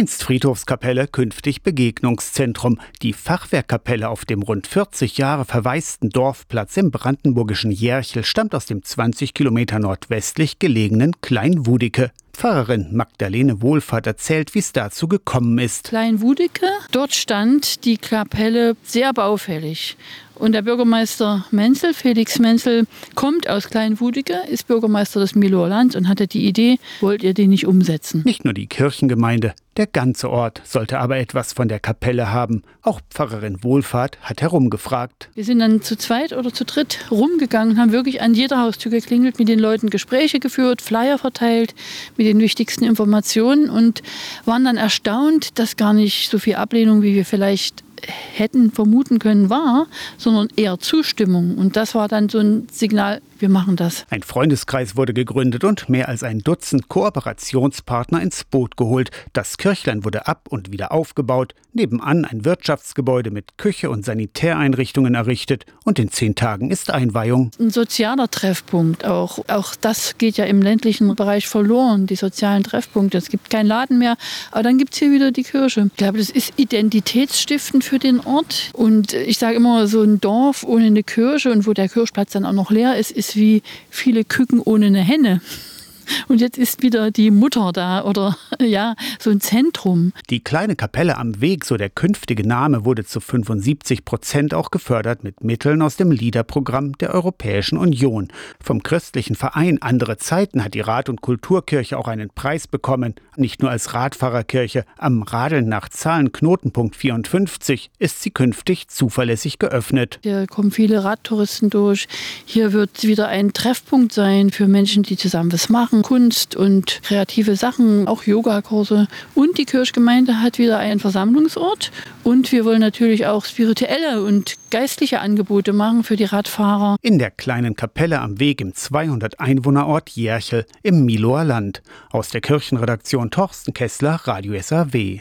Einst Friedhofskapelle, künftig Begegnungszentrum. Die Fachwerkkapelle auf dem rund 40 Jahre verwaisten Dorfplatz im brandenburgischen Järchel stammt aus dem 20 Kilometer nordwestlich gelegenen Kleinwudike. Pfarrerin Magdalene Wohlfahrt erzählt, wie es dazu gekommen ist. Kleinwudike, dort stand die Kapelle sehr baufällig. Und der Bürgermeister Menzel, Felix Menzel, kommt aus Kleinwudike, ist Bürgermeister des Miloer Lands und hatte die Idee, wollt ihr die nicht umsetzen? Nicht nur die Kirchengemeinde, der ganze Ort sollte aber etwas von der Kapelle haben. Auch Pfarrerin Wohlfahrt hat herumgefragt. Wir sind dann zu zweit oder zu dritt rumgegangen, haben wirklich an jeder Haustür geklingelt, mit den Leuten Gespräche geführt, Flyer verteilt mit den wichtigsten Informationen und waren dann erstaunt, dass gar nicht so viel Ablehnung, wie wir vielleicht hätten vermuten können, war, sondern eher Zustimmung. Und das war dann so ein Signal, wir machen das. Ein Freundeskreis wurde gegründet und mehr als ein Dutzend Kooperationspartner ins Boot geholt. Das Kirchlein wurde ab und wieder aufgebaut, nebenan ein Wirtschaftsgebäude mit Küche und Sanitäreinrichtungen errichtet und in zehn Tagen ist Einweihung. Ein sozialer Treffpunkt auch. Auch das geht ja im ländlichen Bereich verloren, die sozialen Treffpunkte. Es gibt keinen Laden mehr, aber dann gibt es hier wieder die Kirche. Ich glaube, das ist identitätsstiftend für den Ort. Und ich sage immer, so ein Dorf ohne eine Kirche und wo der Kirchplatz dann auch noch leer ist, ist wie viele Küken ohne eine Henne. Und jetzt ist wieder die Mutter da oder ja, so ein Zentrum. Die kleine Kapelle am Weg, so der künftige Name, wurde zu 75 Prozent auch gefördert mit Mitteln aus dem LIDER-Programm der Europäischen Union. Vom christlichen Verein Andere Zeiten hat die Rat- und Kulturkirche auch einen Preis bekommen. Nicht nur als Radfahrerkirche. Am Radeln nach Zahlen Knotenpunkt 54 ist sie künftig zuverlässig geöffnet. Hier kommen viele Radtouristen durch. Hier wird wieder ein Treffpunkt sein für Menschen, die zusammen was machen Kunst und kreative Sachen, auch Yogakurse. Und die Kirchgemeinde hat wieder einen Versammlungsort. Und wir wollen natürlich auch spirituelle und geistliche Angebote machen für die Radfahrer. In der kleinen Kapelle am Weg im 200 Einwohnerort Järchel im Miloer Land. Aus der Kirchenredaktion Torsten Kessler, Radio SAW.